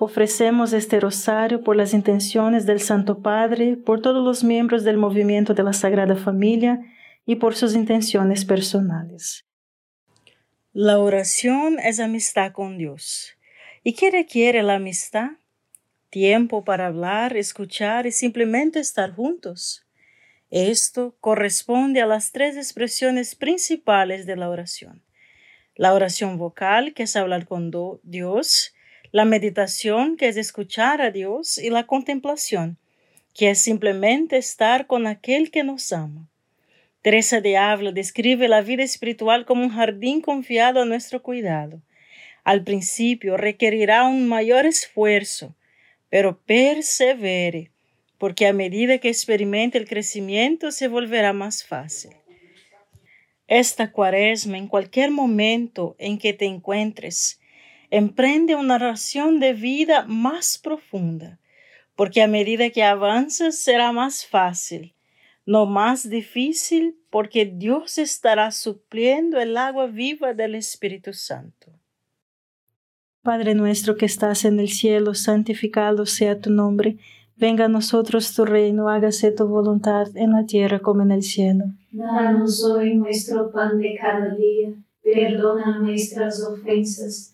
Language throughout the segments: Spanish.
Ofrecemos este rosario por las intenciones del Santo Padre, por todos los miembros del movimiento de la Sagrada Familia y por sus intenciones personales. La oración es amistad con Dios. ¿Y qué requiere la amistad? Tiempo para hablar, escuchar y simplemente estar juntos. Esto corresponde a las tres expresiones principales de la oración. La oración vocal, que es hablar con Dios, la meditación, que es escuchar a Dios, y la contemplación, que es simplemente estar con aquel que nos ama. Teresa de Ávila describe la vida espiritual como un jardín confiado a nuestro cuidado. Al principio requerirá un mayor esfuerzo, pero persevere, porque a medida que experimente el crecimiento se volverá más fácil. Esta cuaresma, en cualquier momento en que te encuentres, emprende una oración de vida más profunda, porque a medida que avanzas será más fácil, no más difícil, porque Dios estará supliendo el agua viva del Espíritu Santo. Padre nuestro que estás en el cielo, santificado sea tu nombre, venga a nosotros tu reino, hágase tu voluntad en la tierra como en el cielo. Danos hoy nuestro pan de cada día, perdona nuestras ofensas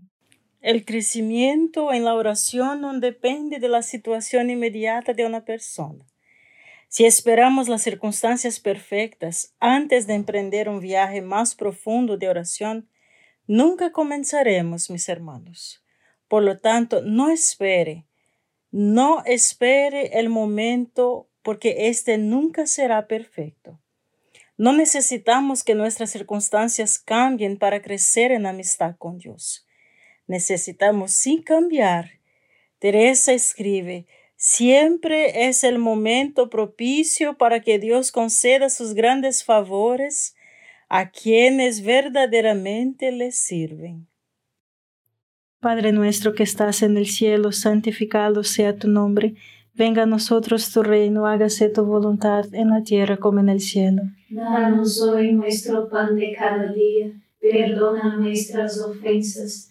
El crecimiento en la oración no depende de la situación inmediata de una persona. Si esperamos las circunstancias perfectas antes de emprender un viaje más profundo de oración, nunca comenzaremos, mis hermanos. Por lo tanto, no espere, no espere el momento porque éste nunca será perfecto. No necesitamos que nuestras circunstancias cambien para crecer en amistad con Dios. Necesitamos sí cambiar. Teresa escribe, siempre es el momento propicio para que Dios conceda sus grandes favores a quienes verdaderamente le sirven. Padre nuestro que estás en el cielo, santificado sea tu nombre. Venga a nosotros tu reino, hágase tu voluntad en la tierra como en el cielo. Danos hoy nuestro pan de cada día. Perdona nuestras ofensas,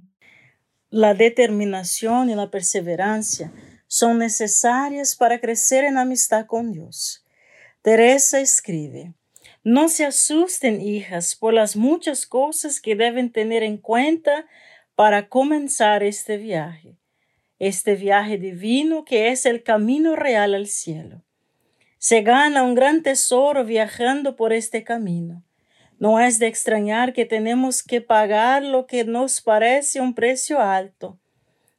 La determinación y la perseverancia son necesarias para crecer en amistad con Dios. Teresa escribe, No se asusten, hijas, por las muchas cosas que deben tener en cuenta para comenzar este viaje, este viaje divino que es el camino real al cielo. Se gana un gran tesoro viajando por este camino. No es de extrañar que tenemos que pagar lo que nos parece un precio alto.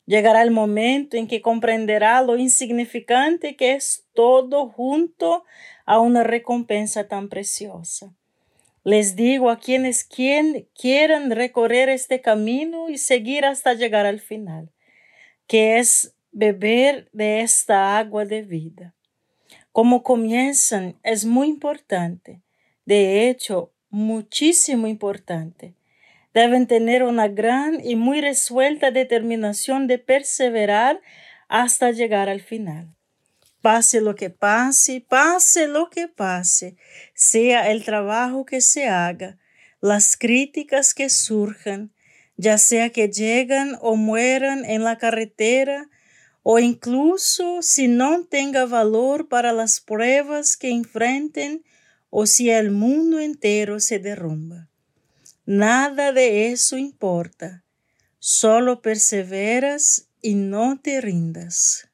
Llegará el momento en que comprenderá lo insignificante que es todo junto a una recompensa tan preciosa. Les digo a quienes quieran recorrer este camino y seguir hasta llegar al final, que es beber de esta agua de vida. Como comienzan es muy importante, de hecho, muchísimo importante. Deben tener una gran y muy resuelta determinación de perseverar hasta llegar al final. Pase lo que pase, pase lo que pase, sea el trabajo que se haga, las críticas que surjan, ya sea que llegan o mueran en la carretera, o incluso si no tenga valor para las pruebas que enfrenten o si el mundo entero se derrumba. Nada de eso importa, solo perseveras y no te rindas.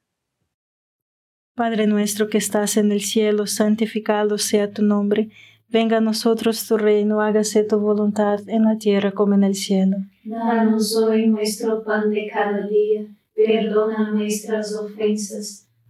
Padre nuestro que estás en el cielo, santificado sea tu nombre. Venga a nosotros tu reino, hágase tu voluntad en la tierra como en el cielo. Danos hoy nuestro pan de cada día, perdona nuestras ofensas,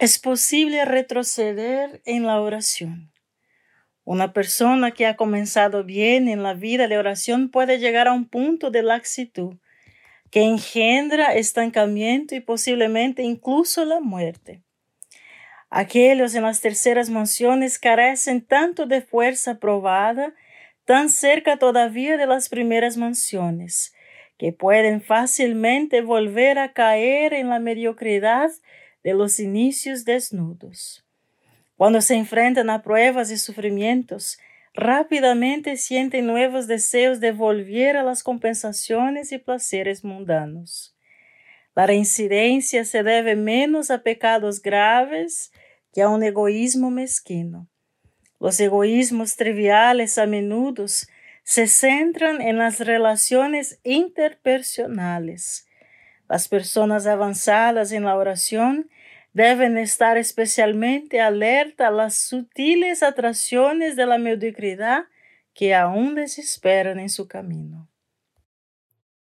Es posible retroceder en la oración. Una persona que ha comenzado bien en la vida de oración puede llegar a un punto de laxitud que engendra estancamiento y posiblemente incluso la muerte. Aquellos en las terceras mansiones carecen tanto de fuerza probada, tan cerca todavía de las primeras mansiones, que pueden fácilmente volver a caer en la mediocridad de los inicios desnudos. Cuando se enfrentan a pruebas y sufrimientos, rápidamente sienten nuevos deseos de volver a las compensaciones y placeres mundanos. La reincidencia se debe menos a pecados graves que a un egoísmo mezquino. Los egoísmos triviales a menudo se centran en las relaciones interpersonales. Las personas avanzadas en la oración deben estar especialmente alerta a las sutiles atracciones de la mediocridad que aún les esperan en su camino.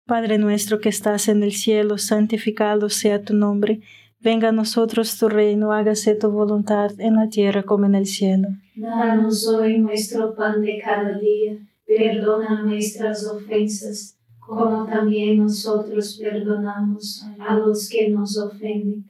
Padre nuestro que estás en el cielo, santificado sea tu nombre. Venga a nosotros tu reino, hágase tu voluntad en la tierra como en el cielo. Danos hoy nuestro pan de cada día, perdona nuestras ofensas, como también nosotros perdonamos a los que nos ofenden,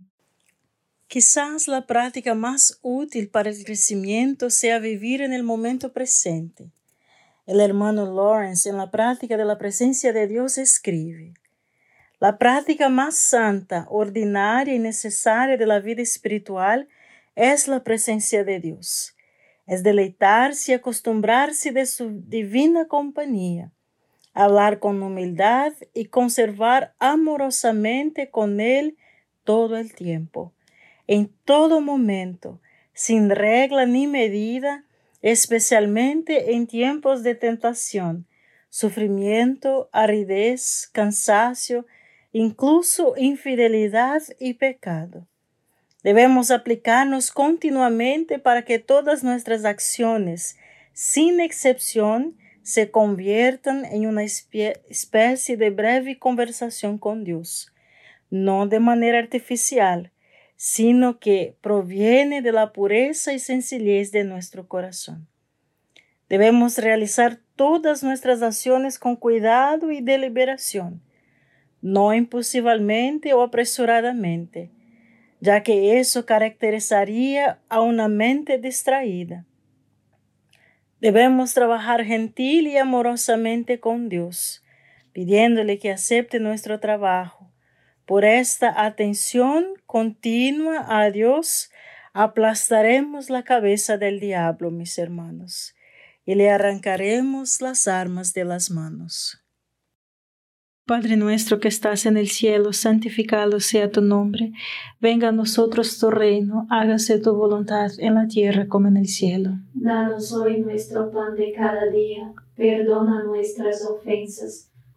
Quizás la práctica más útil para el crecimiento sea vivir en el momento presente. El hermano Lawrence en la práctica de la presencia de Dios escribe, la práctica más santa, ordinaria y necesaria de la vida espiritual es la presencia de Dios. Es deleitarse y acostumbrarse de su divina compañía, hablar con humildad y conservar amorosamente con Él todo el tiempo en todo momento, sin regla ni medida, especialmente en tiempos de tentación, sufrimiento, aridez, cansancio, incluso infidelidad y pecado. Debemos aplicarnos continuamente para que todas nuestras acciones, sin excepción, se conviertan en una especie de breve conversación con Dios, no de manera artificial, sino que proviene de la pureza y sencillez de nuestro corazón. Debemos realizar todas nuestras acciones con cuidado y deliberación, no impulsivamente o apresuradamente, ya que eso caracterizaría a una mente distraída. Debemos trabajar gentil y amorosamente con Dios, pidiéndole que acepte nuestro trabajo por esta atención continua a Dios, aplastaremos la cabeza del diablo, mis hermanos, y le arrancaremos las armas de las manos. Padre nuestro que estás en el cielo, santificado sea tu nombre, venga a nosotros tu reino, hágase tu voluntad en la tierra como en el cielo. Danos hoy nuestro pan de cada día, perdona nuestras ofensas